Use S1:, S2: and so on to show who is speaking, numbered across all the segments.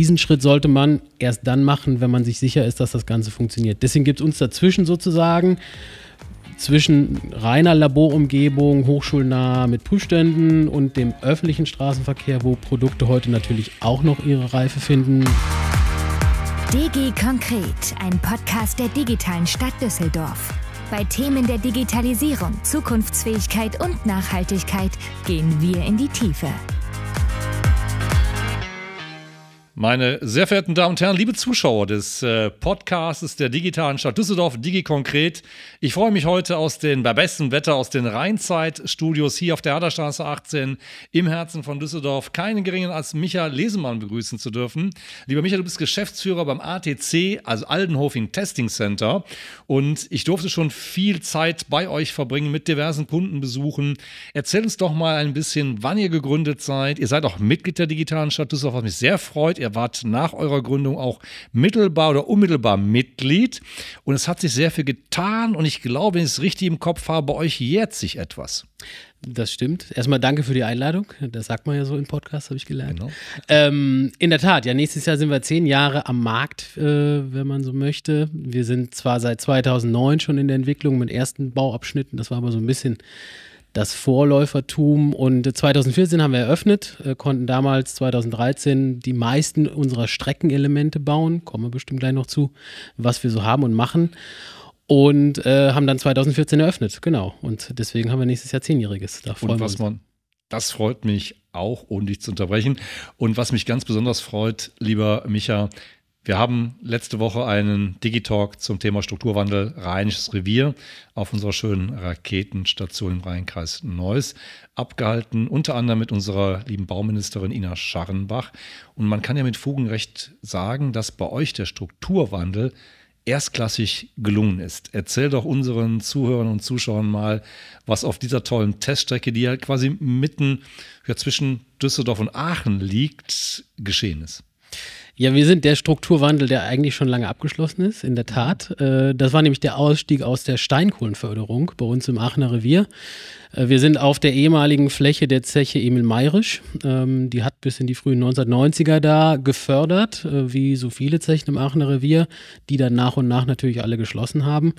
S1: Diesen Schritt sollte man erst dann machen, wenn man sich sicher ist, dass das Ganze funktioniert. Deswegen gibt es uns dazwischen sozusagen zwischen reiner Laborumgebung, hochschulnah mit Prüfständen und dem öffentlichen Straßenverkehr, wo Produkte heute natürlich auch noch ihre Reife finden.
S2: DG Konkret, ein Podcast der digitalen Stadt Düsseldorf. Bei Themen der Digitalisierung, Zukunftsfähigkeit und Nachhaltigkeit gehen wir in die Tiefe.
S3: Meine sehr verehrten Damen und Herren, liebe Zuschauer des äh, Podcasts der digitalen Stadt Düsseldorf, Digi Konkret. Ich freue mich heute aus den, bei bestem Wetter aus den Rheinzeit-Studios hier auf der Haderstraße 18 im Herzen von Düsseldorf keinen geringen als Micha Lesemann begrüßen zu dürfen. Lieber Micha, du bist Geschäftsführer beim ATC, also Aldenhofing Testing Center. Und ich durfte schon viel Zeit bei euch verbringen mit diversen Kundenbesuchen. Erzähl uns doch mal ein bisschen, wann ihr gegründet seid. Ihr seid auch Mitglied der digitalen Stadt Düsseldorf, was mich sehr freut. Ihr wart nach eurer Gründung auch mittelbar oder unmittelbar Mitglied. Und es hat sich sehr viel getan. Und ich glaube, wenn ich es richtig im Kopf habe, bei euch jährt sich etwas.
S1: Das stimmt. Erstmal danke für die Einladung. Das sagt man ja so im Podcast, habe ich gelernt. Genau. Ähm, in der Tat, ja, nächstes Jahr sind wir zehn Jahre am Markt, äh, wenn man so möchte. Wir sind zwar seit 2009 schon in der Entwicklung mit ersten Bauabschnitten, das war aber so ein bisschen das Vorläufertum. Und 2014 haben wir eröffnet, äh, konnten damals 2013 die meisten unserer Streckenelemente bauen, kommen wir bestimmt gleich noch zu, was wir so haben und machen. Und äh, haben dann 2014 eröffnet, genau. Und deswegen haben wir nächstes Jahr Zehnjähriges.
S3: Da freuen und was wir uns. man, das freut mich auch, ohne dich zu unterbrechen. Und was mich ganz besonders freut, lieber Micha, wir haben letzte Woche einen Digitalk zum Thema Strukturwandel Rheinisches Revier auf unserer schönen Raketenstation im Rheinkreis Neuss abgehalten, unter anderem mit unserer lieben Bauministerin Ina Scharrenbach. Und man kann ja mit Fug und Recht sagen, dass bei euch der Strukturwandel erstklassig gelungen ist. Erzähl doch unseren Zuhörern und Zuschauern mal, was auf dieser tollen Teststrecke, die ja quasi mitten ja, zwischen Düsseldorf und Aachen liegt, geschehen ist.
S1: Ja, wir sind der Strukturwandel, der eigentlich schon lange abgeschlossen ist, in der Tat. Äh, das war nämlich der Ausstieg aus der Steinkohlenförderung bei uns im Aachener Revier. Äh, wir sind auf der ehemaligen Fläche der Zeche Emil Mayrisch. Ähm, die hat bis in die frühen 1990er da gefördert, äh, wie so viele Zechen im Aachener Revier, die dann nach und nach natürlich alle geschlossen haben.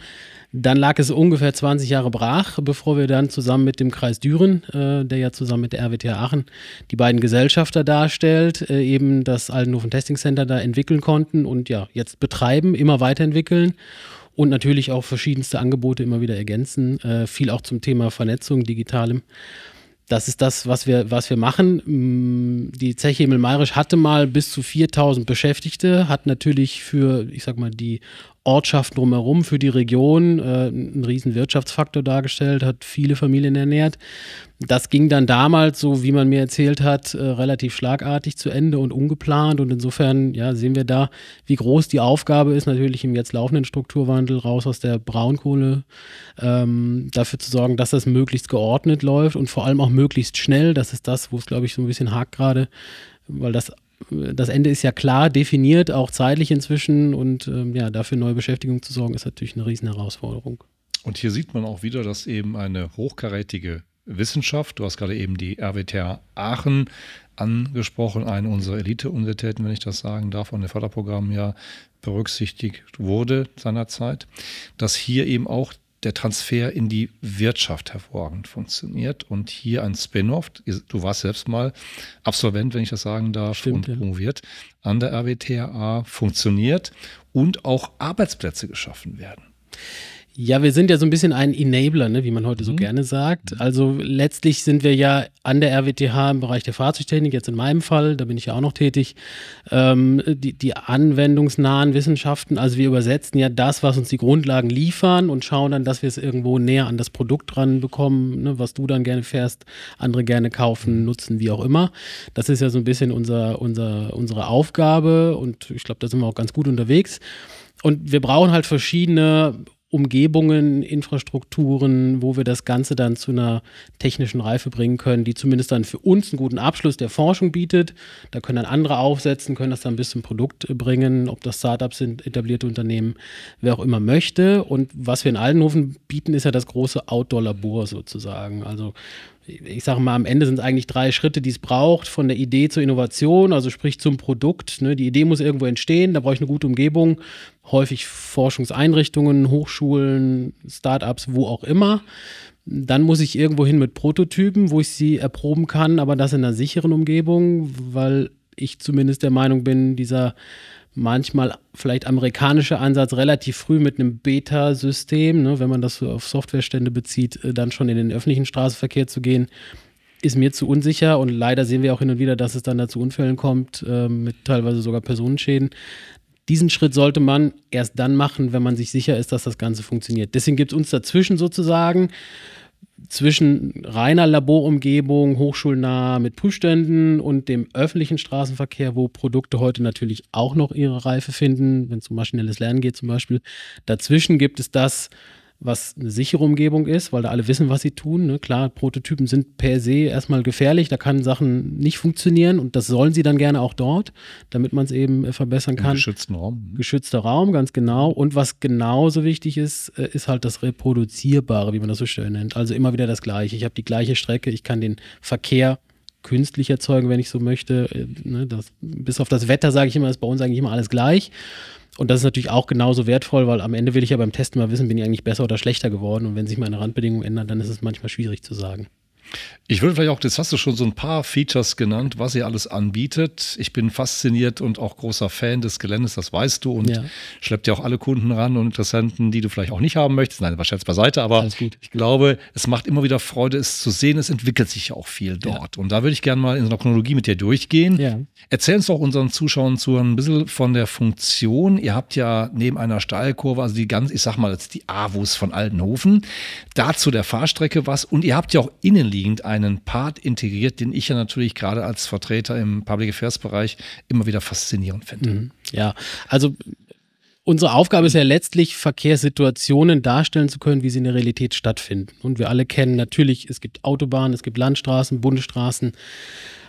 S1: Dann lag es ungefähr 20 Jahre brach, bevor wir dann zusammen mit dem Kreis Düren, äh, der ja zusammen mit der RWTH Aachen die beiden Gesellschafter darstellt, eben das Altenhofen Testing Center da entwickeln konnten und ja, jetzt betreiben, immer weiterentwickeln und natürlich auch verschiedenste Angebote immer wieder ergänzen. Äh, viel auch zum Thema Vernetzung, digitalem. Das ist das, was wir, was wir machen. Mm, die Zeche Emil Mayrisch hatte mal bis zu 4000 Beschäftigte, hat natürlich für, ich sag mal, die Ortschaften drumherum, für die Region äh, einen riesen Wirtschaftsfaktor dargestellt, hat viele Familien ernährt. Das ging dann damals, so wie man mir erzählt hat, äh, relativ schlagartig zu Ende und ungeplant. Und insofern ja, sehen wir da, wie groß die Aufgabe ist, natürlich im jetzt laufenden Strukturwandel raus aus der Braunkohle, ähm, dafür zu sorgen, dass das möglichst geordnet läuft und vor allem auch möglichst schnell. Das ist das, wo es, glaube ich, so ein bisschen hakt gerade, weil das das Ende ist ja klar definiert, auch zeitlich inzwischen. Und ähm, ja, dafür neue Beschäftigung zu sorgen, ist natürlich eine riesen Herausforderung.
S3: Und hier sieht man auch wieder, dass eben eine hochkarätige Wissenschaft, du hast gerade eben die RWTH Aachen angesprochen, eine unserer Elite-Universitäten, wenn ich das sagen darf, von den Förderprogrammen ja berücksichtigt wurde seinerzeit, dass hier eben auch der Transfer in die Wirtschaft hervorragend funktioniert. Und hier ein Spin-off, du warst selbst mal Absolvent, wenn ich das sagen darf, Stimmt, und promoviert an der RWTHA, funktioniert und auch Arbeitsplätze geschaffen werden.
S1: Ja, wir sind ja so ein bisschen ein Enabler, ne, wie man heute so mhm. gerne sagt. Also letztlich sind wir ja an der RWTH im Bereich der Fahrzeugtechnik, jetzt in meinem Fall, da bin ich ja auch noch tätig, ähm, die, die anwendungsnahen Wissenschaften. Also wir übersetzen ja das, was uns die Grundlagen liefern und schauen dann, dass wir es irgendwo näher an das Produkt dran bekommen, ne, was du dann gerne fährst, andere gerne kaufen, mhm. nutzen, wie auch immer. Das ist ja so ein bisschen unser, unser, unsere Aufgabe und ich glaube, da sind wir auch ganz gut unterwegs. Und wir brauchen halt verschiedene Umgebungen, Infrastrukturen, wo wir das Ganze dann zu einer technischen Reife bringen können, die zumindest dann für uns einen guten Abschluss der Forschung bietet. Da können dann andere aufsetzen, können das dann bis zum Produkt bringen, ob das Startups sind, etablierte Unternehmen, wer auch immer möchte. Und was wir in Aldenhofen bieten, ist ja das große Outdoor-Labor sozusagen. Also ich sage mal, am Ende sind es eigentlich drei Schritte, die es braucht, von der Idee zur Innovation, also sprich zum Produkt. Ne? Die Idee muss irgendwo entstehen, da brauche ich eine gute Umgebung, häufig Forschungseinrichtungen, Hochschulen, Startups, wo auch immer. Dann muss ich irgendwo hin mit Prototypen, wo ich sie erproben kann, aber das in einer sicheren Umgebung, weil ich zumindest der Meinung bin, dieser manchmal vielleicht amerikanische Ansatz relativ früh mit einem Beta-System, ne, wenn man das so auf Softwarestände bezieht, äh, dann schon in den öffentlichen Straßenverkehr zu gehen, ist mir zu unsicher und leider sehen wir auch hin und wieder, dass es dann dazu Unfällen kommt, äh, mit teilweise sogar Personenschäden. Diesen Schritt sollte man erst dann machen, wenn man sich sicher ist, dass das Ganze funktioniert. Deswegen gibt es uns dazwischen sozusagen zwischen reiner Laborumgebung, hochschulnah mit Prüfständen und dem öffentlichen Straßenverkehr, wo Produkte heute natürlich auch noch ihre Reife finden, wenn es um maschinelles Lernen geht zum Beispiel. Dazwischen gibt es das, was eine sichere Umgebung ist, weil da alle wissen, was sie tun. Ne? Klar, Prototypen sind per se erstmal gefährlich, da kann Sachen nicht funktionieren und das sollen sie dann gerne auch dort, damit man es eben äh, verbessern kann.
S3: Geschützten Raum.
S1: Geschützter Raum, ganz genau. Und was genauso wichtig ist, äh, ist halt das Reproduzierbare, wie man das so schön nennt. Also immer wieder das Gleiche. Ich habe die gleiche Strecke, ich kann den Verkehr künstlich erzeugen, wenn ich so möchte. Äh, ne? Das, bis auf das Wetter, sage ich immer, ist bei uns eigentlich immer alles gleich. Und das ist natürlich auch genauso wertvoll, weil am Ende will ich ja beim Testen mal wissen, bin ich eigentlich besser oder schlechter geworden. Und wenn sich meine Randbedingungen ändern, dann ist es manchmal schwierig zu sagen.
S3: Ich würde vielleicht auch, das hast du schon so ein paar Features genannt, was ihr alles anbietet. Ich bin fasziniert und auch großer Fan des Geländes, das weißt du, und ja. schleppt ja auch alle Kunden ran und Interessenten, die du vielleicht auch nicht haben möchtest. Nein, wahrscheinlich beiseite, aber ich glaube, es macht immer wieder Freude, es zu sehen. Es entwickelt sich ja auch viel dort. Ja. Und da würde ich gerne mal in so einer Chronologie mit dir durchgehen. Ja. Erzähl uns doch unseren Zuschauern zu ein bisschen von der Funktion. Ihr habt ja neben einer Steilkurve, also die ganz, ich sag mal jetzt die AWUS von Altenhofen, dazu der Fahrstrecke was und ihr habt ja auch innenliegend naheliegend einen Part integriert, den ich ja natürlich gerade als Vertreter im Public Affairs Bereich immer wieder faszinierend finde. Mhm.
S1: Ja, also unsere Aufgabe ist ja letztlich, Verkehrssituationen darstellen zu können, wie sie in der Realität stattfinden. Und wir alle kennen natürlich, es gibt Autobahnen, es gibt Landstraßen, Bundesstraßen.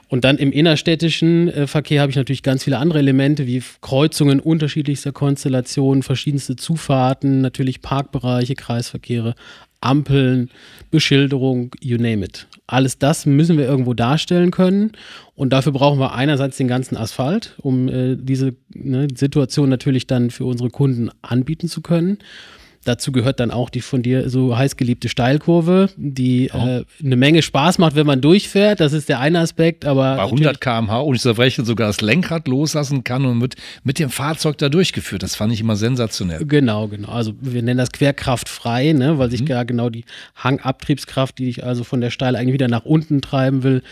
S1: Und dann im innerstädtischen äh, Verkehr habe ich natürlich ganz viele andere Elemente wie Kreuzungen unterschiedlichster Konstellationen, verschiedenste Zufahrten, natürlich Parkbereiche, Kreisverkehre, Ampeln, Beschilderung, you name it. Alles das müssen wir irgendwo darstellen können. Und dafür brauchen wir einerseits den ganzen Asphalt, um äh, diese ne, Situation natürlich dann für unsere Kunden anbieten zu können. Dazu gehört dann auch die von dir so heißgeliebte Steilkurve, die oh. äh, eine Menge Spaß macht, wenn man durchfährt. Das ist der eine Aspekt, aber.
S3: Bei 100 km/h und ich zerbrechen sogar das Lenkrad loslassen kann und mit, mit dem Fahrzeug da durchgeführt. Das fand ich immer sensationell.
S1: Genau, genau. Also wir nennen das querkraftfrei, ne, weil sich mhm. ja genau die Hangabtriebskraft, die dich also von der Steil eigentlich wieder nach unten treiben will,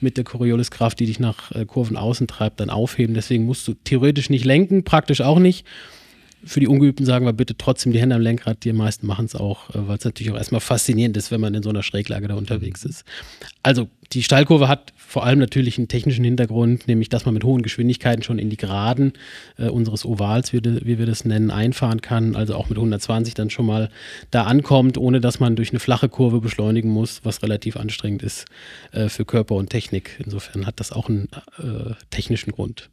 S1: mit der Corioliskraft, die dich nach äh, Kurven außen treibt, dann aufheben. Deswegen musst du theoretisch nicht lenken, praktisch auch nicht für die Ungeübten sagen wir bitte trotzdem die Hände am Lenkrad. Die meisten machen es auch, äh, weil es natürlich auch erstmal faszinierend ist, wenn man in so einer Schräglage da unterwegs ist. Also die Steilkurve hat vor allem natürlich einen technischen Hintergrund, nämlich dass man mit hohen Geschwindigkeiten schon in die Geraden äh, unseres Ovals, wie, wie, wir das nennen, einfahren kann. Also auch mit 120 dann schon mal da ankommt, ohne dass man durch eine flache Kurve beschleunigen muss, was relativ anstrengend ist äh, für Körper und Technik. Insofern hat das auch einen äh, technischen Grund.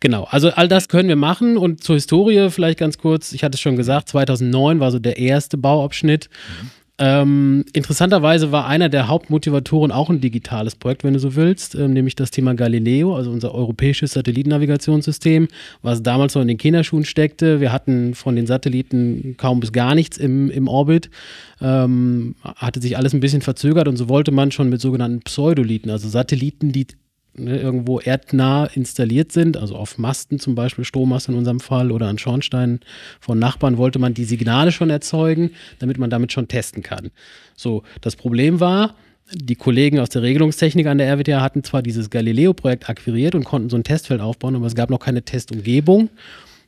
S1: Genau, also all das können wir machen und zur Historie vielleicht ganz kurz. Ich hatte es schon gesagt, 2009 war so der erste Bauabschnitt. Mhm. Ähm, interessanterweise war einer der Hauptmotivatoren auch ein digitales Projekt, wenn du so willst, ähm, nämlich das Thema Galileo, also unser europäisches Satellitennavigationssystem, was damals noch in den Kinderschuhen steckte. Wir hatten von den Satelliten kaum bis gar nichts im, im Orbit, ähm, hatte sich alles ein bisschen verzögert und so wollte man schon mit sogenannten Pseudoliten, also Satelliten, die ne, irgendwo erdnah installiert sind, also auf Masten zum Beispiel, Strommast in unserem Fall oder an Schornsteinen von Nachbarn, wollte man die Signale schon erzeugen, damit man damit schon testen kann. So, das Problem war, die Kollegen aus der Regelungstechnik an der RWTH hatten zwar dieses Galileo-Projekt akquiriert und konnten so ein Testfeld aufbauen, aber es gab noch keine Testumgebung.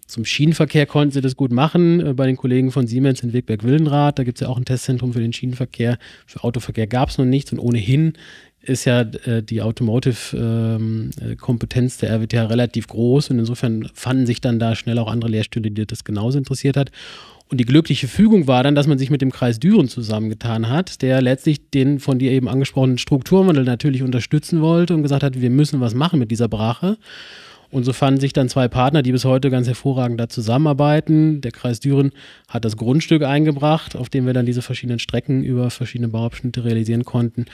S1: Zum Schienenverkehr konnten sie das gut machen. Äh, bei den Kollegen von Siemens in Wegberg-Wildenrath, da gibt es ja auch ein Testzentrum für den Schienenverkehr. Für Autoverkehr gab es noch nichts und ohnehin ist ja äh, die Automotive-Kompetenz ähm, der RWTH relativ groß und insofern fanden sich dann da schnell auch andere Lehrstühle, die das genauso interessiert hat. Und die glückliche Fügung war dann, dass man sich mit dem Kreis Düren zusammengetan hat, der letztlich den von dir eben angesprochenen Strukturwandel natürlich unterstützen wollte und gesagt hat, wir müssen was machen mit dieser Brache. Und so fanden sich dann zwei Partner, die bis heute ganz hervorragend da zusammenarbeiten. Der Kreis Düren hat das Grundstück eingebracht, auf dem wir dann diese verschiedenen Strecken über verschiedene Bauabschnitte realisieren konnten.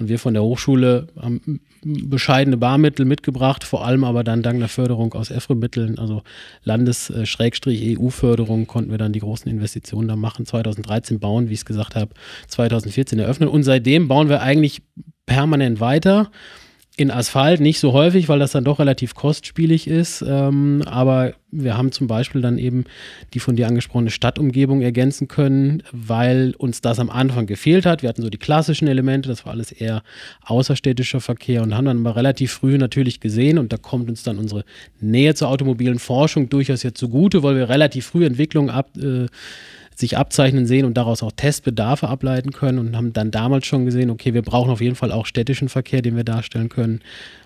S1: Und wir von der Hochschule haben bescheidene Barmittel mitgebracht, vor allem aber dann dank der Förderung aus EFRE-Mitteln, also Landes-EU-Förderung, konnten wir dann die großen Investitionen da machen. 2013 bauen, wie ich es gesagt habe, 2014 eröffnen. Und seitdem bauen wir eigentlich permanent weiter in Asphalt nicht so häufig, weil das dann doch relativ kostspielig ist. Ähm, aber wir haben zum Beispiel dann eben die von dir angesprochene Stadtumgebung ergänzen können, weil uns das am Anfang gefehlt hat. Wir hatten so die klassischen Elemente, das war alles eher außerstädtischer Verkehr und haben dann aber relativ früh natürlich gesehen, und da kommt uns dann unsere Nähe zur automobilen Forschung durchaus jetzt zugute, weil wir relativ früh Entwicklungen ab. Äh, sich abzeichnen sehen und daraus auch Testbedarfe ableiten können und haben dann damals schon gesehen, okay, wir brauchen auf jeden Fall auch städtischen Verkehr, den wir darstellen können,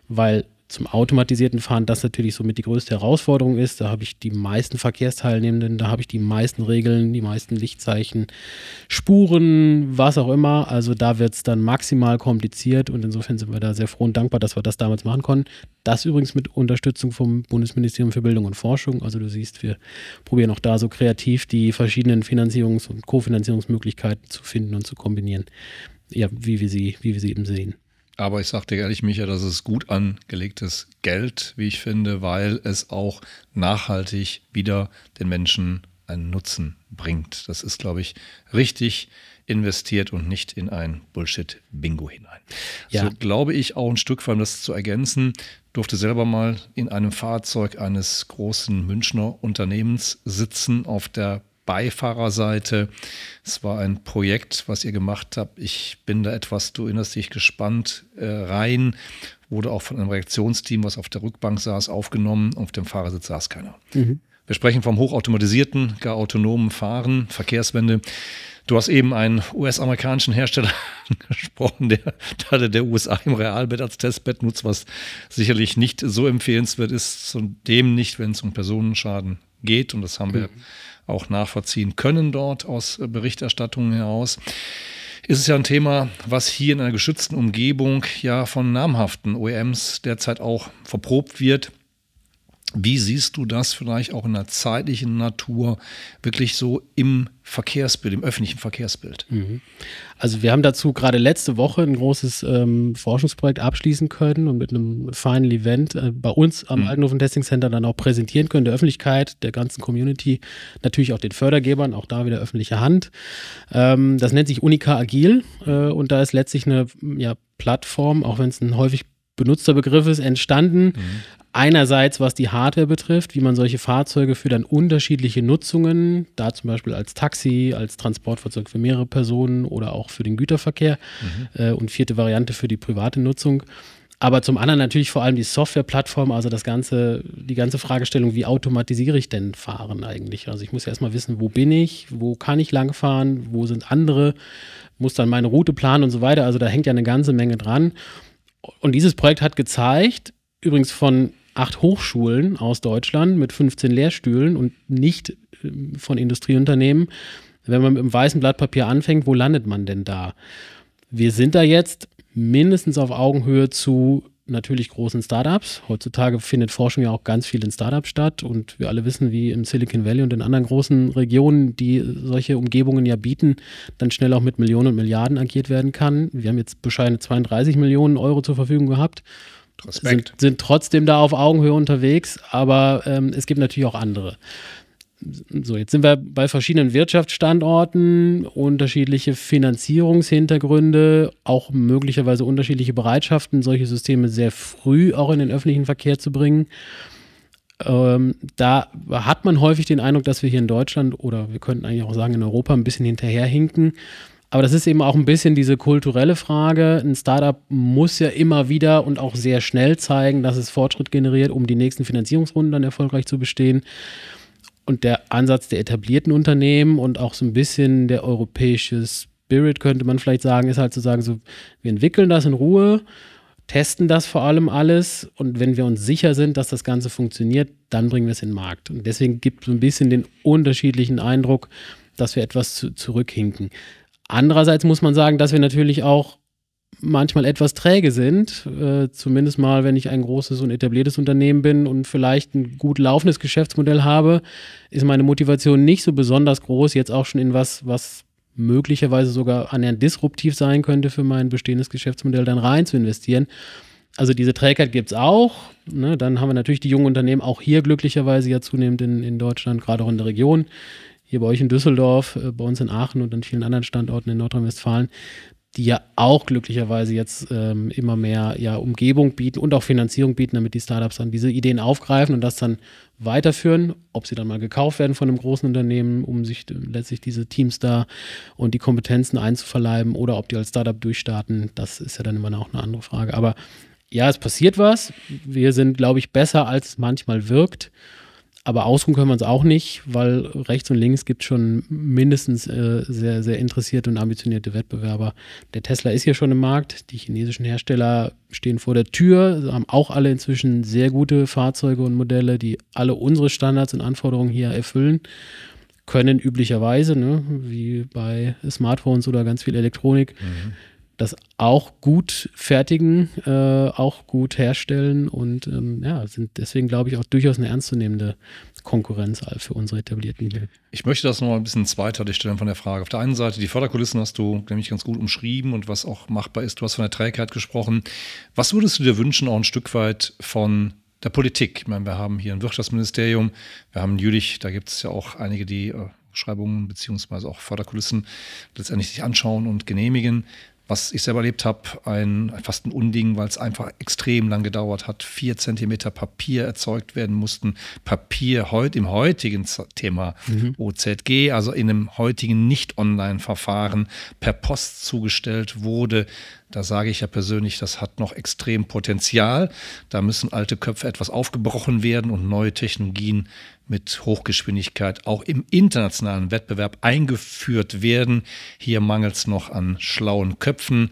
S1: weil zum automatisierten Fahren das natürlich somit die größte Herausforderung ist. Da habe ich die meisten Verkehrsteilnehmenden, da habe ich die meisten Regeln, die meisten Lichtzeichen, Spuren, was auch immer. Also da wird es dann maximal kompliziert und insofern sind wir da sehr froh und dankbar, dass wir das damals machen konnten. Das übrigens mit Unterstützung vom Bundesministerium für Bildung und Forschung. Also du siehst, wir probieren auch da so kreativ die verschiedenen Finanzierungs- und Kofinanzierungsmöglichkeiten zu finden und zu kombinieren. Ja, wie wir sie, wie wir sie eben sehen.
S3: Aber ich sage dir ehrlich, Micha, das ist gut angelegtes Geld, wie ich finde, weil es auch nachhaltig wieder den Menschen einen Nutzen bringt. Das ist, glaube ich, richtig investiert und nicht in ein Bullshit-Bingo hinein. Ja. So glaube ich auch ein Stück, um das zu ergänzen, durfte selber mal in einem Fahrzeug eines großen Münchner Unternehmens sitzen auf der Beifahrerseite. Es war ein Projekt, was ihr gemacht habt. Ich bin da etwas, du erinnerst dich, gespannt äh, rein. Wurde auch von einem Reaktionsteam, was auf der Rückbank saß, aufgenommen. Auf dem Fahrersitz saß keiner. Mhm. Wir sprechen vom hochautomatisierten, gar autonomen Fahren, Verkehrswende. Du hast eben einen US-amerikanischen Hersteller gesprochen, der, der der USA im Realbett als Testbett nutzt, was sicherlich nicht so empfehlenswert ist, zudem nicht, wenn es um Personenschaden geht. Und das haben wir mhm auch nachvollziehen können dort aus Berichterstattungen heraus ist es ja ein Thema, was hier in einer geschützten Umgebung ja von namhaften OEMs derzeit auch verprobt wird. Wie siehst du das vielleicht auch in der zeitlichen Natur wirklich so im Verkehrsbild, im öffentlichen Verkehrsbild? Mhm.
S1: Also wir haben dazu gerade letzte Woche ein großes ähm, Forschungsprojekt abschließen können und mit einem Final Event äh, bei uns am mhm. Altenhofen Testing Center dann auch präsentieren können, der Öffentlichkeit, der ganzen Community, natürlich auch den Fördergebern, auch da wieder öffentliche Hand. Ähm, das nennt sich Unica Agil äh, und da ist letztlich eine ja, Plattform, auch wenn es ein häufig benutzter Begriff ist, entstanden, mhm. Einerseits, was die Hardware betrifft, wie man solche Fahrzeuge für dann unterschiedliche Nutzungen, da zum Beispiel als Taxi, als Transportfahrzeug für mehrere Personen oder auch für den Güterverkehr mhm. äh, und vierte Variante für die private Nutzung. Aber zum anderen natürlich vor allem die Softwareplattform, also das ganze, die ganze Fragestellung, wie automatisiere ich denn Fahren eigentlich? Also ich muss ja erstmal wissen, wo bin ich, wo kann ich langfahren, wo sind andere, muss dann meine Route planen und so weiter. Also da hängt ja eine ganze Menge dran. Und dieses Projekt hat gezeigt, übrigens von acht Hochschulen aus Deutschland mit 15 Lehrstühlen und nicht äh, von Industrieunternehmen. Wenn man mit einem weißen Blatt Papier anfängt, wo landet man denn da? Wir sind da jetzt mindestens auf Augenhöhe zu natürlich großen Startups. Heutzutage findet Forschung ja auch ganz viel in Startups statt und wir alle wissen, wie im Silicon Valley und in anderen großen Regionen, die solche Umgebungen ja bieten, dann schnell auch mit Millionen und Milliarden agiert werden kann. Wir haben jetzt bescheidene 32 Millionen Euro zur Verfügung gehabt Respekt. Sind, sind trotzdem da auf Augenhöhe unterwegs, aber ähm, es gibt natürlich auch andere. So, jetzt sind wir bei verschiedenen Wirtschaftsstandorten, unterschiedliche Finanzierungshintergründe, auch möglicherweise unterschiedliche Bereitschaften, solche Systeme sehr früh auch in den öffentlichen Verkehr zu bringen. Ähm, da hat man häufig den Eindruck, dass wir hier in Deutschland oder wir könnten eigentlich auch sagen in Europa ein bisschen hinterherhinken. Aber das ist eben auch ein bisschen diese kulturelle Frage. Ein Startup muss ja immer wieder und auch sehr schnell zeigen, dass es Fortschritt generiert, um die nächsten Finanzierungsrunden dann erfolgreich zu bestehen. Und der Ansatz der etablierten Unternehmen und auch so ein bisschen der europäische Spirit, könnte man vielleicht sagen, ist halt zu sagen, so, wir entwickeln das in Ruhe, testen das vor allem alles und wenn wir uns sicher sind, dass das Ganze funktioniert, dann bringen wir es in den Markt. Und deswegen gibt es so ein bisschen den unterschiedlichen Eindruck, dass wir etwas zu, zurückhinken. Andererseits muss man sagen, dass wir natürlich auch manchmal etwas träge sind. Äh, zumindest mal, wenn ich ein großes und etabliertes Unternehmen bin und vielleicht ein gut laufendes Geschäftsmodell habe, ist meine Motivation nicht so besonders groß, jetzt auch schon in was, was möglicherweise sogar annähernd disruptiv sein könnte für mein bestehendes Geschäftsmodell, dann rein zu investieren. Also diese Trägheit gibt es auch. Ne? Dann haben wir natürlich die jungen Unternehmen auch hier glücklicherweise ja zunehmend in, in Deutschland, gerade auch in der Region. Hier bei euch in Düsseldorf, äh, bei uns in Aachen und an vielen anderen Standorten in Nordrhein-Westfalen, die ja auch glücklicherweise jetzt ähm, immer mehr ja, Umgebung bieten und auch Finanzierung bieten, damit die Startups dann diese Ideen aufgreifen und das dann weiterführen, ob sie dann mal gekauft werden von einem großen Unternehmen, um sich letztlich diese Teams da und die Kompetenzen einzuverleiben oder ob die als Startup durchstarten, das ist ja dann immer auch eine andere Frage. Aber ja, es passiert was. Wir sind, glaube ich, besser, als es manchmal wirkt. Aber ausruhen können wir uns auch nicht, weil rechts und links gibt es schon mindestens äh, sehr, sehr interessierte und ambitionierte Wettbewerber. Der Tesla ist hier schon im Markt, die chinesischen Hersteller stehen vor der Tür, haben auch alle inzwischen sehr gute Fahrzeuge und Modelle, die alle unsere Standards und Anforderungen hier erfüllen. Können üblicherweise, ne, wie bei Smartphones oder ganz viel Elektronik, mhm das auch gut fertigen, äh, auch gut herstellen und ähm, ja, sind deswegen, glaube ich, auch durchaus eine ernstzunehmende Konkurrenz für unsere etablierten Mittel.
S3: Ich möchte das nochmal ein bisschen zweiteilig stellen von der Frage. Auf der einen Seite, die Förderkulissen hast du nämlich ganz gut umschrieben und was auch machbar ist. Du hast von der Trägheit gesprochen. Was würdest du dir wünschen, auch ein Stück weit von der Politik? Ich meine, wir haben hier ein Wirtschaftsministerium, wir haben Jülich, da gibt es ja auch einige, die äh, Schreibungen beziehungsweise auch Förderkulissen letztendlich sich anschauen und genehmigen was ich selber erlebt habe, ein fast ein Unding, weil es einfach extrem lang gedauert hat. Vier Zentimeter Papier erzeugt werden mussten. Papier heute im heutigen Thema mhm. OZG, also in einem heutigen Nicht-Online-Verfahren per Post zugestellt wurde. Da sage ich ja persönlich, das hat noch extrem Potenzial. Da müssen alte Köpfe etwas aufgebrochen werden und neue Technologien mit Hochgeschwindigkeit auch im internationalen Wettbewerb eingeführt werden. Hier mangelt es noch an schlauen Köpfen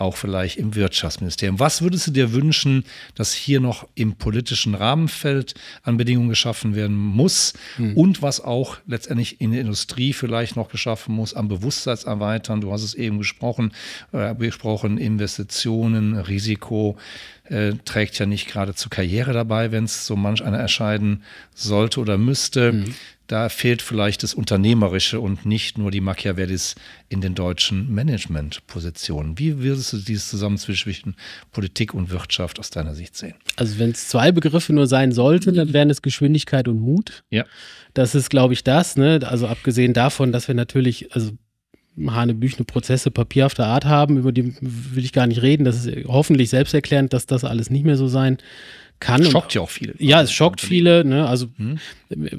S3: auch vielleicht im Wirtschaftsministerium. Was würdest du dir wünschen, dass hier noch im politischen Rahmenfeld an Bedingungen geschaffen werden muss hm. und was auch letztendlich in der Industrie vielleicht noch geschaffen muss, am Bewusstseinserweitern? Du hast es eben gesprochen, äh, besprochen, Investitionen, Risiko. Äh, trägt ja nicht gerade zur Karriere dabei, wenn es so manch einer erscheinen sollte oder müsste. Mhm da fehlt vielleicht das Unternehmerische und nicht nur die Machiavellis in den deutschen Managementpositionen. Wie würdest du dieses Zusammenspiel zwischen Politik und Wirtschaft aus deiner Sicht sehen?
S1: Also wenn es zwei Begriffe nur sein sollten, dann wären es Geschwindigkeit und Mut.
S3: Ja.
S1: Das ist, glaube ich, das. Ne? Also abgesehen davon, dass wir natürlich, also hanebüchene Prozesse papierhafter Art haben, über die will ich gar nicht reden. Das ist hoffentlich selbsterklärend, dass das alles nicht mehr so sein kann.
S3: Es schockt ja auch viele.
S1: Ja, es schockt viele. Ne? Also hm.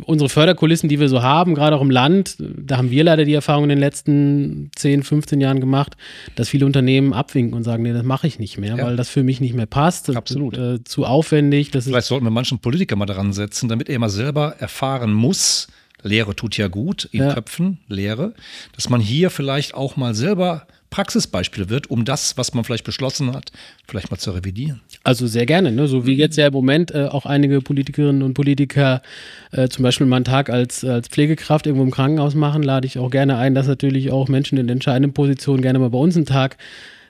S1: unsere Förderkulissen, die wir so haben, gerade auch im Land, da haben wir leider die Erfahrung in den letzten 10, 15 Jahren gemacht, dass viele Unternehmen abwinken und sagen, nee, das mache ich nicht mehr, ja. weil das für mich nicht mehr passt.
S3: Absolut.
S1: Äh, zu aufwendig. Das
S3: Vielleicht sollten wir manchen Politiker mal daran setzen, damit er mal selber erfahren muss, Lehre tut ja gut, in ja. Köpfen, Lehre, dass man hier vielleicht auch mal selber Praxisbeispiel wird, um das, was man vielleicht beschlossen hat, vielleicht mal zu revidieren.
S1: Also sehr gerne, ne? so wie jetzt ja im Moment äh, auch einige Politikerinnen und Politiker äh, zum Beispiel mal einen Tag als, als Pflegekraft irgendwo im Krankenhaus machen, lade ich auch gerne ein, dass natürlich auch Menschen in entscheidenden Positionen gerne mal bei uns einen Tag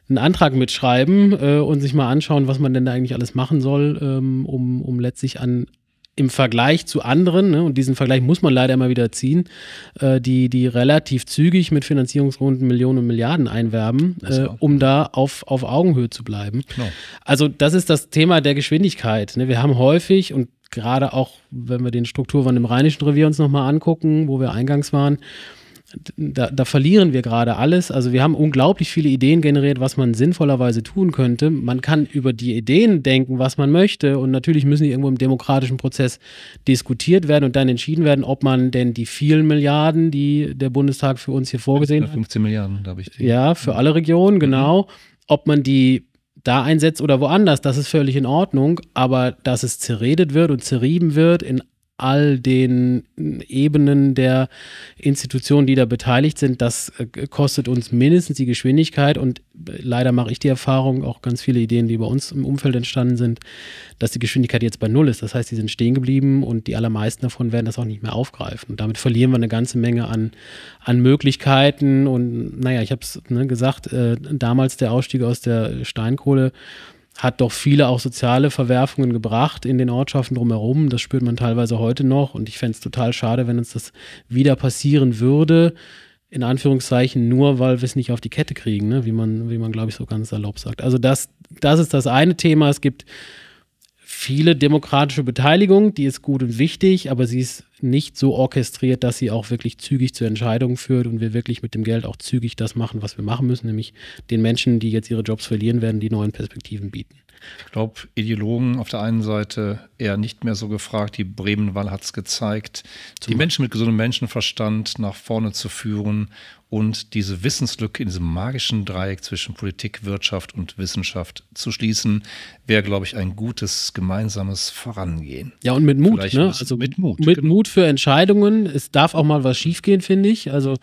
S1: einen Antrag mitschreiben äh, und sich mal anschauen, was man denn da eigentlich alles machen soll, ähm, um, um letztlich an im Vergleich zu anderen, ne, und diesen Vergleich muss man leider immer wieder ziehen, äh, die, die relativ zügig mit Finanzierungsrunden Millionen und Milliarden einwerben, äh, um da auf, auf Augenhöhe zu bleiben. Genau. Also das ist das Thema der Geschwindigkeit. Ne? Wir haben häufig und gerade auch, wenn wir den Strukturwandel im Rheinischen Revier uns nochmal angucken, wo wir eingangs waren, da, da, verlieren wir gerade alles. Also wir haben unglaublich viele Ideen generiert, was man sinnvollerweise tun könnte. Man kann über die Ideen denken, was man möchte. Und natürlich müssen die irgendwo im demokratischen Prozess diskutiert werden und dann entschieden werden, ob man denn die vielen Milliarden, die der Bundestag für uns hier vorgesehen
S3: 15 hat. 15 Milliarden, glaube ich.
S1: Ja, für alle Regionen, genau. Ob man die da einsetzt oder woanders, das ist völlig in Ordnung. Aber dass es zerredet wird und zerrieben wird in all den Ebenen der Institutionen, die da beteiligt sind. Das äh, kostet uns mindestens die Geschwindigkeit und leider mache ich die Erfahrung, auch ganz viele Ideen, die bei uns im Umfeld entstanden sind, dass die Geschwindigkeit jetzt bei Null ist. Das heißt, die sind stehen geblieben und die allermeisten davon werden das auch nicht mehr aufgreifen. Und damit verlieren wir eine ganze Menge an, an Möglichkeiten. Und naja, ich habe es ne, gesagt, äh, damals der Ausstieg aus der Steinkohle hat doch viele auch soziale Verwerfungen gebracht in den Ortschaften drumherum. Das spürt man teilweise heute noch. Und ich fände es total schade, wenn uns das wieder passieren würde in Anführungszeichen nur, weil wir es nicht auf die Kette kriegen, ne? wie man, wie man, glaube ich, so ganz salopp sagt. Also das, das ist das eine Thema. Es gibt viele demokratische Beteiligung, die ist gut und wichtig, aber sie ist nicht so orchestriert, dass sie auch wirklich zügig zu Entscheidungen führt und wir wirklich mit dem Geld auch zügig das machen, was wir machen müssen, nämlich den Menschen, die jetzt ihre Jobs verlieren werden, die neuen Perspektiven bieten.
S3: Ich glaube, Ideologen auf der einen Seite eher nicht mehr so gefragt. Die Bremenwahl hat es gezeigt, Zum die Menschen mit gesundem Menschenverstand nach vorne zu führen und diese Wissenslücke in diesem magischen Dreieck zwischen Politik, Wirtschaft und Wissenschaft zu schließen, wäre, glaube ich, ein gutes gemeinsames Vorangehen.
S1: Ja, und mit Mut, ne? Also mit Mut. Mit genau. Mut für Entscheidungen. Es darf auch mal was schiefgehen, finde ich. Also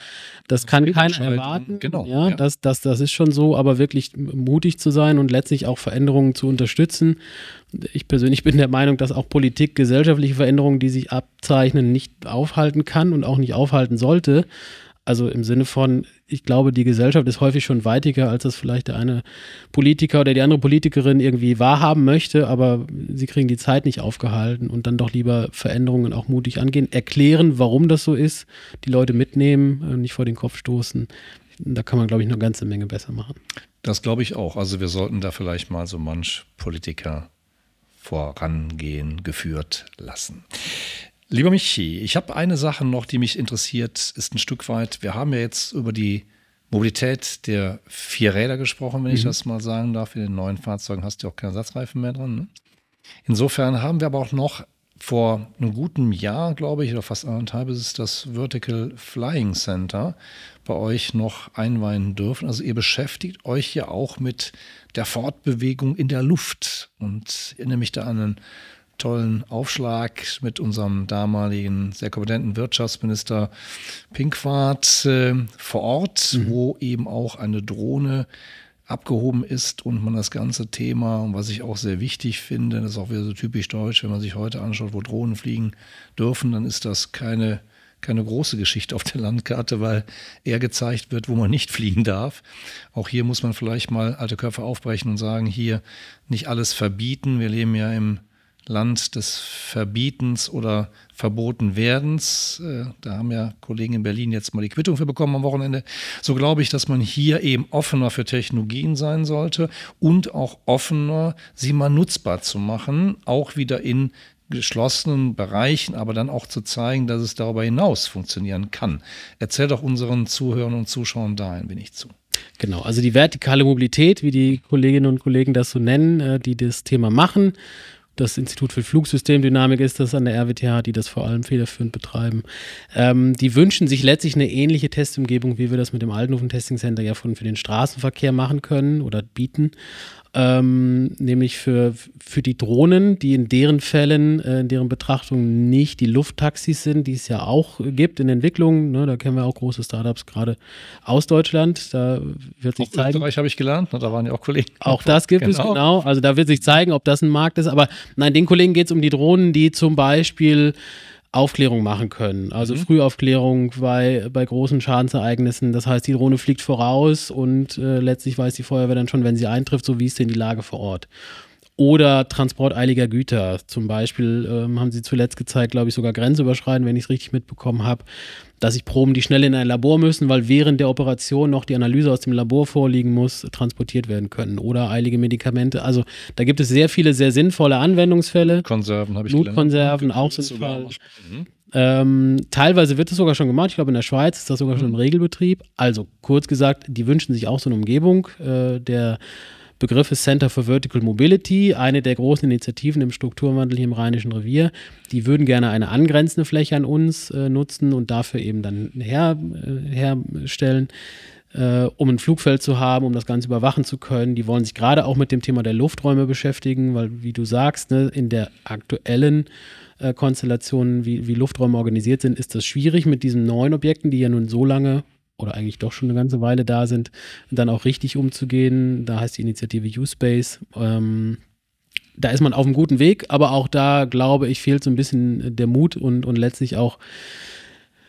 S1: das kann keiner erwarten.
S3: Genau.
S1: Ja, ja. Das, das, das ist schon so, aber wirklich mutig zu sein und letztlich auch Veränderungen zu unterstützen. Ich persönlich bin der Meinung, dass auch Politik gesellschaftliche Veränderungen, die sich abzeichnen, nicht aufhalten kann und auch nicht aufhalten sollte. Also im Sinne von, ich glaube, die Gesellschaft ist häufig schon weitiger, als das vielleicht der eine Politiker oder die andere Politikerin irgendwie wahrhaben möchte, aber sie kriegen die Zeit nicht aufgehalten und dann doch lieber Veränderungen auch mutig angehen, erklären, warum das so ist, die Leute mitnehmen, äh, nicht vor den Kopf stoßen. Da kann man, glaube ich, eine ganze Menge besser machen.
S3: Das glaube ich auch. Also wir sollten da vielleicht mal so manch Politiker vorangehen, geführt lassen. Lieber Michi, ich habe eine Sache noch, die mich interessiert, ist ein Stück weit, wir haben ja jetzt über die Mobilität der vier Räder gesprochen, wenn mhm. ich das mal sagen darf. In den neuen Fahrzeugen hast du auch keine Ersatzreifen mehr dran. Ne? Insofern haben wir aber auch noch vor einem guten Jahr, glaube ich, oder fast anderthalb, ist es das Vertical Flying Center bei euch noch einweihen dürfen. Also ihr beschäftigt euch ja auch mit der Fortbewegung in der Luft. Und ich erinnere mich da an einen tollen Aufschlag mit unserem damaligen sehr kompetenten Wirtschaftsminister Pinkwart äh, vor Ort, mhm. wo eben auch eine Drohne abgehoben ist und man das ganze Thema, was ich auch sehr wichtig finde, das ist auch wieder so typisch deutsch, wenn man sich heute anschaut, wo Drohnen fliegen dürfen, dann ist das keine keine große Geschichte auf der Landkarte, weil eher gezeigt wird, wo man nicht fliegen darf. Auch hier muss man vielleicht mal alte Köpfe aufbrechen und sagen, hier nicht alles verbieten. Wir leben ja im Land des Verbietens oder Verbotenwerdens. Äh, da haben ja Kollegen in Berlin jetzt mal die Quittung für bekommen am Wochenende. So glaube ich, dass man hier eben offener für Technologien sein sollte und auch offener, sie mal nutzbar zu machen, auch wieder in geschlossenen Bereichen, aber dann auch zu zeigen, dass es darüber hinaus funktionieren kann. Erzähl doch unseren Zuhörern und Zuschauern da ein wenig zu.
S1: Genau, also die vertikale Mobilität, wie die Kolleginnen und Kollegen das so nennen, äh, die das Thema machen, das Institut für Flugsystemdynamik ist das an der RWTH, die das vor allem federführend betreiben. Ähm, die wünschen sich letztlich eine ähnliche Testumgebung, wie wir das mit dem Altenhofen Testing Center ja von, für den Straßenverkehr machen können oder bieten ähm, nämlich für, für die Drohnen, die in deren Fällen, äh, in deren Betrachtung nicht die Lufttaxis sind, die es ja auch gibt in Entwicklung. Ne, da kennen wir auch große Startups gerade aus Deutschland. Da wird sich auch zeigen.
S3: Österreich habe ich gelernt, ne, da waren ja auch Kollegen.
S1: Auch das gibt genau. es, genau. Also da wird sich zeigen, ob das ein Markt ist. Aber nein, den Kollegen geht es um die Drohnen, die zum Beispiel Aufklärung machen können. Also mhm. Frühaufklärung bei, bei großen Schadensereignissen. Das heißt, die Drohne fliegt voraus und äh, letztlich weiß die Feuerwehr dann schon, wenn sie eintrifft, so wie ist denn die Lage vor Ort. Oder Transport eiliger Güter. Zum Beispiel ähm, haben sie zuletzt gezeigt, glaube ich, sogar grenzüberschreitend, wenn ich es richtig mitbekommen habe, dass sich Proben, die schnell in ein Labor müssen, weil während der Operation noch die Analyse aus dem Labor vorliegen muss, transportiert werden können. Oder eilige Medikamente. Also da gibt es sehr viele sehr sinnvolle Anwendungsfälle.
S3: Konserven habe ich
S1: Blutkonserven auch sinnvoll. Mhm. Ähm, teilweise wird es sogar schon gemacht. Ich glaube, in der Schweiz ist das sogar schon im mhm. Regelbetrieb. Also kurz gesagt, die wünschen sich auch so eine Umgebung. Äh, der Begriff ist Center for Vertical Mobility, eine der großen Initiativen im Strukturwandel hier im Rheinischen Revier. Die würden gerne eine angrenzende Fläche an uns äh, nutzen und dafür eben dann her, äh, herstellen. Äh, um ein Flugfeld zu haben, um das Ganze überwachen zu können. Die wollen sich gerade auch mit dem Thema der Lufträume beschäftigen, weil, wie du sagst, ne, in der aktuellen äh, Konstellationen, wie, wie Lufträume organisiert sind, ist das schwierig mit diesen neuen Objekten, die ja nun so lange oder eigentlich doch schon eine ganze Weile da sind, dann auch richtig umzugehen. Da heißt die Initiative U-Space. Ähm, da ist man auf einem guten Weg, aber auch da, glaube ich, fehlt so ein bisschen der Mut und, und letztlich auch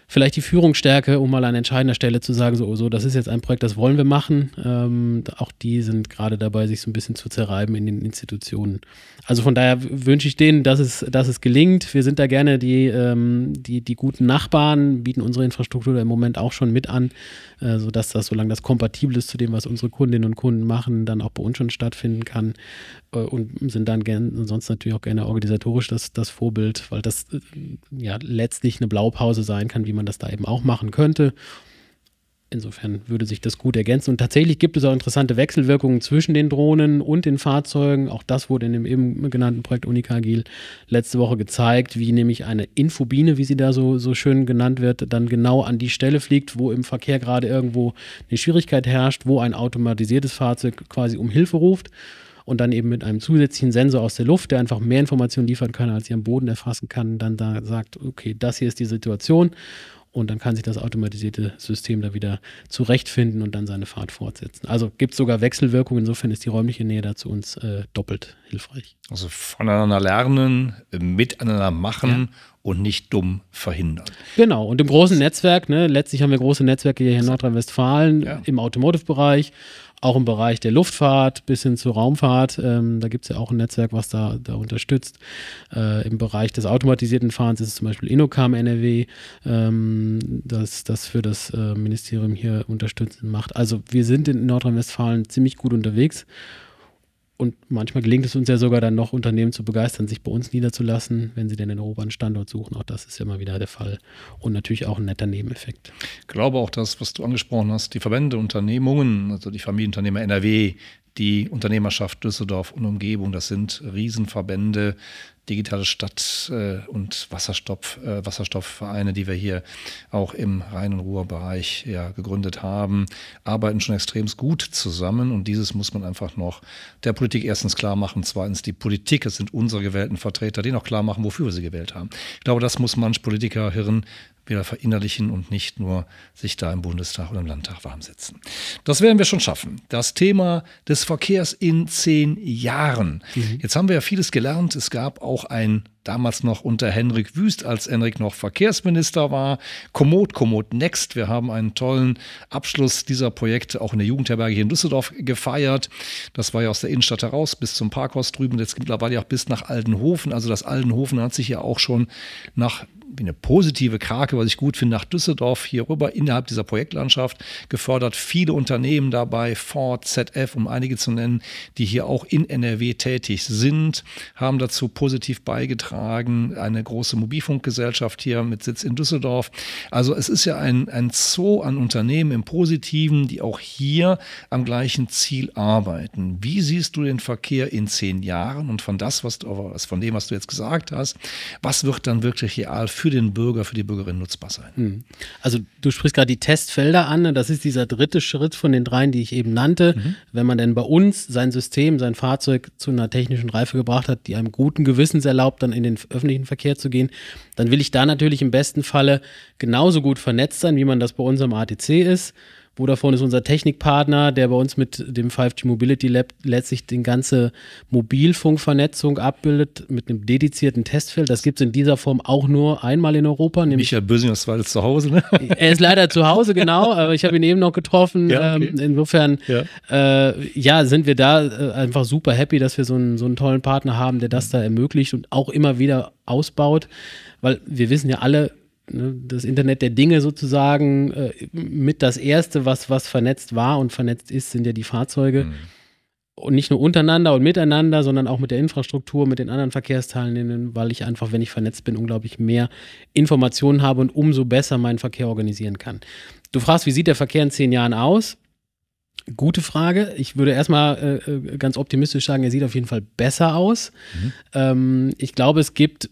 S1: vielleicht die Führungsstärke, um mal an entscheidender Stelle zu sagen, so, so das ist jetzt ein Projekt, das wollen wir machen. Ähm, auch die sind gerade dabei, sich so ein bisschen zu zerreiben in den Institutionen. Also von daher wünsche ich denen, dass es, dass es gelingt. Wir sind da gerne die, ähm, die, die guten Nachbarn, bieten unsere Infrastruktur im Moment auch schon mit an, äh, sodass das, solange das kompatibel ist zu dem, was unsere Kundinnen und Kunden machen, dann auch bei uns schon stattfinden kann. Äh, und sind dann gern, sonst natürlich auch gerne organisatorisch das, das Vorbild, weil das äh, ja letztlich eine Blaupause sein kann, wie man das da eben auch machen könnte. Insofern würde sich das gut ergänzen. Und tatsächlich gibt es auch interessante Wechselwirkungen zwischen den Drohnen und den Fahrzeugen. Auch das wurde in dem eben genannten Projekt Unikagil letzte Woche gezeigt, wie nämlich eine Infobine, wie sie da so, so schön genannt wird, dann genau an die Stelle fliegt, wo im Verkehr gerade irgendwo eine Schwierigkeit herrscht, wo ein automatisiertes Fahrzeug quasi um Hilfe ruft und dann eben mit einem zusätzlichen Sensor aus der Luft, der einfach mehr Informationen liefern kann, als sie am Boden erfassen kann, dann da sagt, okay, das hier ist die Situation und dann kann sich das automatisierte System da wieder zurechtfinden und dann seine Fahrt fortsetzen. Also gibt es sogar Wechselwirkungen, insofern ist die räumliche Nähe da zu uns äh, doppelt hilfreich.
S3: Also voneinander lernen, miteinander machen ja. und nicht dumm verhindern.
S1: Genau, und im großen Netzwerk, ne, letztlich haben wir große Netzwerke hier in Nordrhein-Westfalen ja. im Automotive-Bereich auch im Bereich der Luftfahrt bis hin zur Raumfahrt. Ähm, da gibt es ja auch ein Netzwerk, was da, da unterstützt. Äh, Im Bereich des automatisierten Fahrens ist es zum Beispiel Inocam NRW, ähm, das das für das äh, Ministerium hier unterstützend macht. Also wir sind in Nordrhein-Westfalen ziemlich gut unterwegs und manchmal gelingt es uns ja sogar dann noch, Unternehmen zu begeistern, sich bei uns niederzulassen, wenn sie denn in Europa einen Standort suchen. Auch das ist ja immer wieder der Fall. Und natürlich auch ein netter Nebeneffekt.
S3: Ich glaube auch das, was du angesprochen hast, die Verbände, Unternehmungen, also die Familienunternehmer NRW, die Unternehmerschaft Düsseldorf und Umgebung, das sind Riesenverbände, digitale Stadt- äh, und Wasserstoff, äh, Wasserstoffvereine, die wir hier auch im Rhein- und Ruhrbereich ja, gegründet haben, arbeiten schon extrem gut zusammen. Und dieses muss man einfach noch der Politik erstens klar machen. Zweitens, die Politik, es sind unsere gewählten Vertreter, die noch klar machen, wofür wir sie gewählt haben. Ich glaube, das muss manch Politikerhirn wieder verinnerlichen und nicht nur sich da im Bundestag oder im Landtag warm sitzen. Das werden wir schon schaffen. Das Thema des Verkehrs in zehn Jahren. Mhm. Jetzt haben wir ja vieles gelernt. Es gab auch ein damals noch unter Henrik Wüst, als Henrik noch Verkehrsminister war. Komoot, Komoot Next. Wir haben einen tollen Abschluss dieser Projekte auch in der Jugendherberge hier in Düsseldorf gefeiert. Das war ja aus der Innenstadt heraus bis zum Parkhaus drüben. Jetzt mittlerweile auch bis nach Aldenhofen. Also das Aldenhofen hat sich ja auch schon nach eine positive Krake, was ich gut finde, nach Düsseldorf hier rüber innerhalb dieser Projektlandschaft gefördert. Viele Unternehmen dabei, Ford, ZF, um einige zu nennen, die hier auch in NRW tätig sind, haben dazu positiv beigetragen. Eine große Mobilfunkgesellschaft hier mit Sitz in Düsseldorf. Also es ist ja ein, ein Zoo an Unternehmen im Positiven, die auch hier am gleichen Ziel arbeiten. Wie siehst du den Verkehr in zehn Jahren und von das, was du, von dem, was du jetzt gesagt hast, was wird dann wirklich real für den Bürger, für die Bürgerin nutzbar sein. Hm.
S1: Also du sprichst gerade die Testfelder an. Ne? Das ist dieser dritte Schritt von den dreien, die ich eben nannte. Mhm. Wenn man denn bei uns sein System, sein Fahrzeug zu einer technischen Reife gebracht hat, die einem guten Gewissens erlaubt, dann in den öffentlichen Verkehr zu gehen, dann will ich da natürlich im besten Falle genauso gut vernetzt sein, wie man das bei unserem ATC ist. Vodafone ist unser Technikpartner, der bei uns mit dem 5G Mobility Lab letztlich die ganze Mobilfunkvernetzung abbildet mit einem dedizierten Testfeld. Das gibt es in dieser Form auch nur einmal in Europa.
S3: Michael Bösing ist zweites zu Hause, ne?
S1: Er ist leider zu Hause, genau, aber ich habe ihn eben noch getroffen. Ja, okay. ähm, insofern, ja. Äh, ja. sind wir da äh, einfach super happy, dass wir so einen, so einen tollen Partner haben, der das da ermöglicht und auch immer wieder ausbaut. Weil wir wissen ja alle, ne, das Internet der Dinge sozusagen äh, mit das erste, was, was vernetzt war und vernetzt ist, sind ja die Fahrzeuge. Mhm. Und nicht nur untereinander und miteinander, sondern auch mit der Infrastruktur, mit den anderen Verkehrsteilnehmern, weil ich einfach, wenn ich vernetzt bin, unglaublich mehr Informationen habe und umso besser meinen Verkehr organisieren kann. Du fragst, wie sieht der Verkehr in zehn Jahren aus? Gute Frage. Ich würde erstmal äh, äh ganz optimistisch sagen, er sieht auf jeden Fall besser aus. Mhm. Ähm, ich glaube, es gibt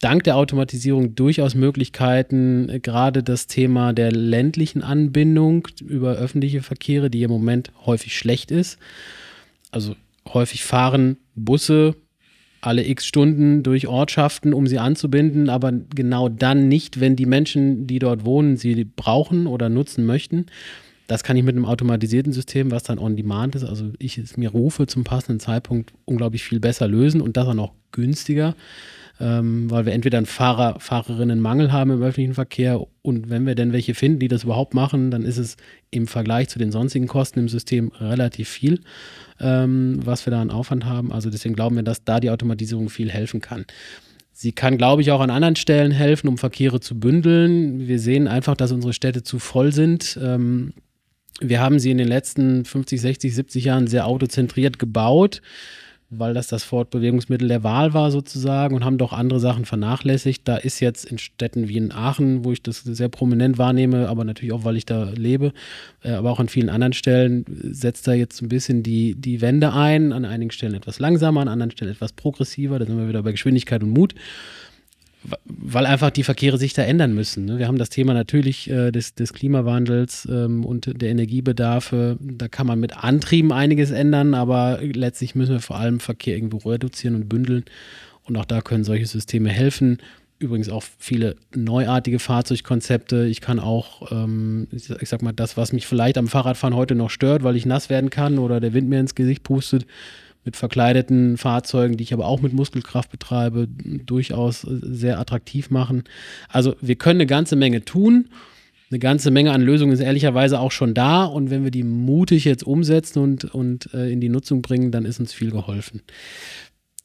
S1: dank der Automatisierung durchaus Möglichkeiten, äh, gerade das Thema der ländlichen Anbindung über öffentliche Verkehre, die im Moment häufig schlecht ist. Also häufig fahren Busse alle x Stunden durch Ortschaften, um sie anzubinden, aber genau dann nicht, wenn die Menschen, die dort wohnen, sie brauchen oder nutzen möchten. Das kann ich mit einem automatisierten System, was dann on demand ist, also ich es mir rufe zum passenden Zeitpunkt unglaublich viel besser lösen und das auch noch günstiger, ähm, weil wir entweder einen Fahrer, Fahrerinnenmangel haben im öffentlichen Verkehr und wenn wir denn welche finden, die das überhaupt machen, dann ist es im Vergleich zu den sonstigen Kosten im System relativ viel, ähm, was wir da an Aufwand haben. Also deswegen glauben wir, dass da die Automatisierung viel helfen kann. Sie kann, glaube ich, auch an anderen Stellen helfen, um Verkehre zu bündeln. Wir sehen einfach, dass unsere Städte zu voll sind. Ähm, wir haben sie in den letzten 50, 60, 70 Jahren sehr autozentriert gebaut, weil das das Fortbewegungsmittel der Wahl war sozusagen und haben doch andere Sachen vernachlässigt. Da ist jetzt in Städten wie in Aachen, wo ich das sehr prominent wahrnehme, aber natürlich auch, weil ich da lebe, äh, aber auch an vielen anderen Stellen setzt da jetzt ein bisschen die, die Wende ein, an einigen Stellen etwas langsamer, an anderen Stellen etwas progressiver. Da sind wir wieder bei Geschwindigkeit und Mut weil einfach die Verkehre sich da ändern müssen. Ne? Wir haben das Thema natürlich äh, des, des, Klimawandels ähm, und der Energiebedarfe. Da kann man mit Antrieben einiges ändern, aber letztlich müssen wir vor allem Verkehr irgendwo reduzieren und bündeln. Und auch da können solche Systeme helfen. Übrigens auch viele neuartige Fahrzeugkonzepte. Ich kann auch, ähm, ich sag mal, das, was mich vielleicht am Fahrradfahren heute noch stört, weil ich nass werden kann oder der Wind mir ins Gesicht pustet, mit verkleideten Fahrzeugen, die ich aber auch mit Muskelkraft betreibe, durchaus sehr attraktiv machen. Also wir können eine ganze Menge tun. Eine ganze Menge an Lösungen ist ehrlicherweise auch schon da. Und wenn wir die mutig jetzt umsetzen und, und äh, in die Nutzung bringen, dann ist uns viel geholfen.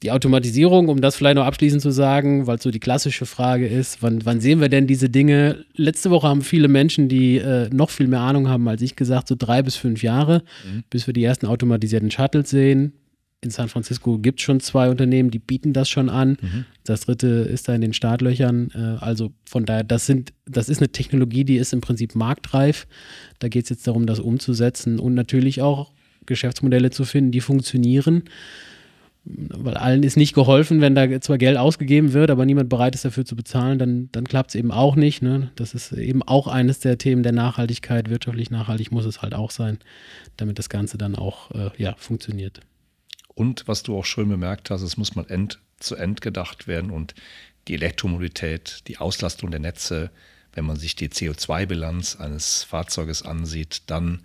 S1: Die Automatisierung, um das vielleicht noch abschließend zu sagen, weil so die klassische Frage ist, wann, wann sehen wir denn diese Dinge? Letzte Woche haben viele Menschen, die äh, noch viel mehr Ahnung haben als ich gesagt, so drei bis fünf Jahre, mhm. bis wir die ersten automatisierten Shuttles sehen in San Francisco gibt es schon zwei Unternehmen, die bieten das schon an. Mhm. Das dritte ist da in den Startlöchern. Äh, also von daher, das sind, das ist eine Technologie, die ist im Prinzip marktreif. Da geht es jetzt darum, das umzusetzen und natürlich auch Geschäftsmodelle zu finden, die funktionieren. Weil allen ist nicht geholfen, wenn da zwar Geld ausgegeben wird, aber niemand bereit ist dafür zu bezahlen, dann, dann klappt es eben auch nicht. Ne? Das ist eben auch eines der Themen der Nachhaltigkeit. Wirtschaftlich nachhaltig muss es halt auch sein, damit das Ganze dann auch äh, ja, funktioniert.
S3: Und was du auch schön bemerkt hast, es muss mal end zu End gedacht werden und die Elektromobilität, die Auslastung der Netze, wenn man sich die CO2-Bilanz eines Fahrzeuges ansieht, dann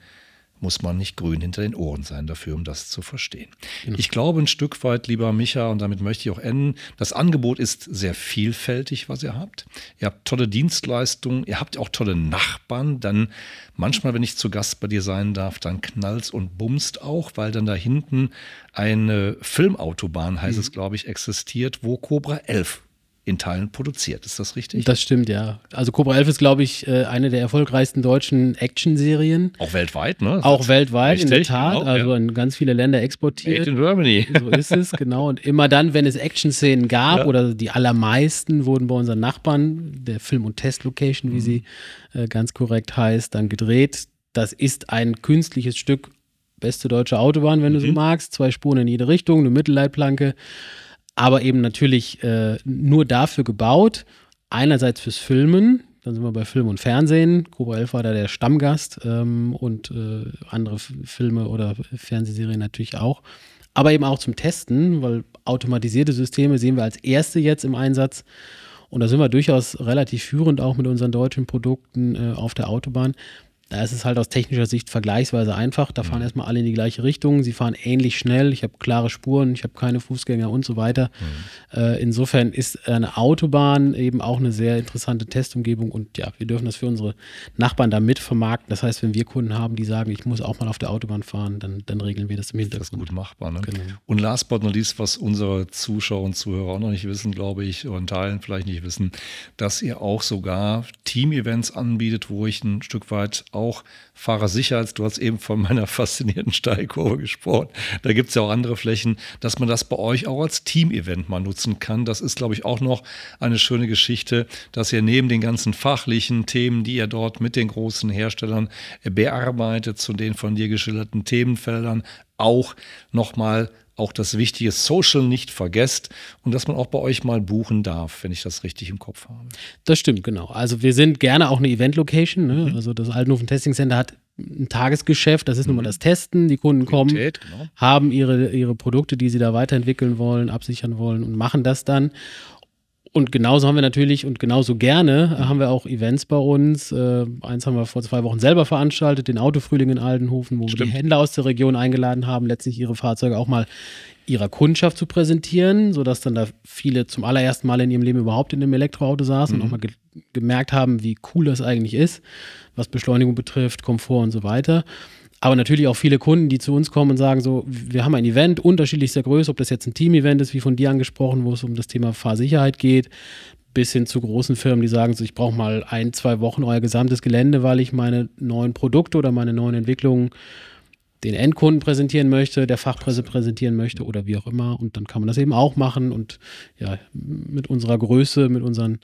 S3: muss man nicht grün hinter den Ohren sein dafür, um das zu verstehen. Genau. Ich glaube ein Stück weit, lieber Micha, und damit möchte ich auch enden, das Angebot ist sehr vielfältig, was ihr habt. Ihr habt tolle Dienstleistungen, ihr habt auch tolle Nachbarn, dann manchmal, wenn ich zu Gast bei dir sein darf, dann knallst und bumst auch, weil dann da hinten eine Filmautobahn, heißt mhm. es, glaube ich, existiert, wo Cobra 11 in Teilen produziert. Ist das richtig?
S1: Das stimmt, ja. Also Cobra 11 ist, glaube ich, äh, eine der erfolgreichsten deutschen Action-Serien.
S3: Auch weltweit, ne?
S1: Auch das weltweit, richtig, in der Tat. Genau, also ja. in ganz viele Länder exportiert.
S3: Made in Germany.
S1: So ist es, genau. Und immer dann, wenn es Action-Szenen gab, ja. oder die allermeisten wurden bei unseren Nachbarn, der Film- und Test-Location, wie mhm. sie äh, ganz korrekt heißt, dann gedreht. Das ist ein künstliches Stück, beste deutsche Autobahn, wenn mhm. du so mhm. magst. Zwei Spuren in jede Richtung, eine Mittelleitplanke aber eben natürlich äh, nur dafür gebaut. Einerseits fürs Filmen, dann sind wir bei Film und Fernsehen. Cobra 11 war da der Stammgast ähm, und äh, andere Filme oder Fernsehserien natürlich auch. Aber eben auch zum Testen, weil automatisierte Systeme sehen wir als erste jetzt im Einsatz. Und da sind wir durchaus relativ führend auch mit unseren deutschen Produkten äh, auf der Autobahn. Da ist es halt aus technischer Sicht vergleichsweise einfach. Da fahren mhm. erstmal alle in die gleiche Richtung. Sie fahren ähnlich schnell. Ich habe klare Spuren, ich habe keine Fußgänger und so weiter. Mhm. Äh, insofern ist eine Autobahn eben auch eine sehr interessante Testumgebung und ja, wir dürfen das für unsere Nachbarn da mit vermarkten. Das heißt, wenn wir Kunden haben, die sagen, ich muss auch mal auf der Autobahn fahren, dann, dann regeln wir das im Hintergrund.
S3: Das ist gut machbar. Ne? Genau. Und last but not least, was unsere Zuschauer und Zuhörer auch noch nicht wissen, glaube ich, und Teilen vielleicht nicht wissen, dass ihr auch sogar Team-Events anbietet, wo ich ein Stück weit auch Fahrersicherheits, du hast eben von meiner faszinierenden Steilkurve gesprochen. Da gibt es ja auch andere Flächen, dass man das bei euch auch als Team-Event mal nutzen kann. Das ist, glaube ich, auch noch eine schöne Geschichte, dass ihr neben den ganzen fachlichen Themen, die ihr dort mit den großen Herstellern bearbeitet, zu den von dir geschilderten Themenfeldern, auch nochmal auch das wichtige Social nicht vergesst und dass man auch bei euch mal buchen darf, wenn ich das richtig im Kopf habe.
S1: Das stimmt, genau. Also wir sind gerne auch eine Event-Location. Ne? Mhm. Also das Altenhofen Testing Center hat ein Tagesgeschäft, das ist mhm. nun mal mhm. das Testen. Die Kunden kommen, genau. haben ihre, ihre Produkte, die sie da weiterentwickeln wollen, absichern wollen und machen das dann. Und genauso haben wir natürlich und genauso gerne haben wir auch Events bei uns. Äh, eins haben wir vor zwei Wochen selber veranstaltet, den Autofrühling in Aldenhofen, wo Stimmt. wir die Händler aus der Region eingeladen haben, letztlich ihre Fahrzeuge auch mal ihrer Kundschaft zu präsentieren, sodass dann da viele zum allerersten Mal in ihrem Leben überhaupt in einem Elektroauto saßen mhm. und auch mal ge gemerkt haben, wie cool das eigentlich ist, was Beschleunigung betrifft, Komfort und so weiter. Aber natürlich auch viele Kunden, die zu uns kommen und sagen so, wir haben ein Event unterschiedlichster Größe, ob das jetzt ein Team-Event ist, wie von dir angesprochen, wo es um das Thema Fahrsicherheit geht, bis hin zu großen Firmen, die sagen so, ich brauche mal ein, zwei Wochen euer gesamtes Gelände, weil ich meine neuen Produkte oder meine neuen Entwicklungen den Endkunden präsentieren möchte, der Fachpresse präsentieren möchte oder wie auch immer. Und dann kann man das eben auch machen. Und ja, mit unserer Größe, mit unseren,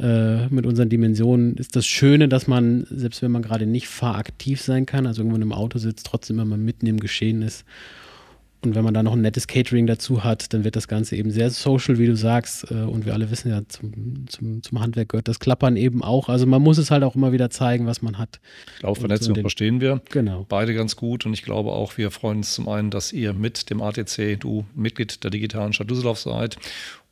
S1: äh, mit unseren Dimensionen ist das Schöne, dass man, selbst wenn man gerade nicht fahraktiv sein kann, also irgendwo in einem Auto sitzt, trotzdem immer mitten im Geschehen ist und wenn man da noch ein nettes Catering dazu hat, dann wird das Ganze eben sehr social, wie du sagst. Äh, und wir alle wissen ja, zum, zum, zum Handwerk gehört das Klappern eben auch. Also man muss es halt auch immer wieder zeigen, was man hat.
S3: Ich glaube, Vernetzung verstehen wir genau. beide ganz gut. Und ich glaube auch, wir freuen uns zum einen, dass ihr mit dem ATC, du Mitglied der digitalen Stadt Düsseldorf seid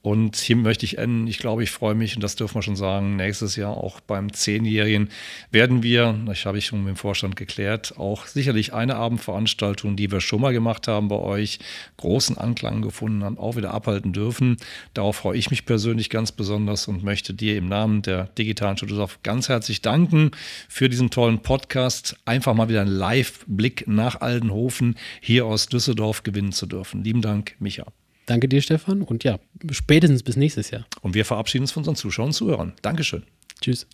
S3: und hier möchte ich enden. Ich glaube, ich freue mich, und das dürfen wir schon sagen, nächstes Jahr auch beim Zehnjährigen werden wir, das habe ich schon mit dem Vorstand geklärt, auch sicherlich eine Abendveranstaltung, die wir schon mal gemacht haben bei euch, großen Anklang gefunden haben, auch wieder abhalten dürfen. Darauf freue ich mich persönlich ganz besonders und möchte dir im Namen der digitalen Düsseldorf ganz herzlich danken für diesen tollen Podcast. Einfach mal wieder einen Live-Blick nach Aldenhofen hier aus Düsseldorf gewinnen zu dürfen. Lieben Dank, Micha.
S1: Danke dir, Stefan. Und ja, spätestens bis nächstes Jahr.
S3: Und wir verabschieden uns von unseren Zuschauern und Zuhörern. Dankeschön.
S1: Tschüss.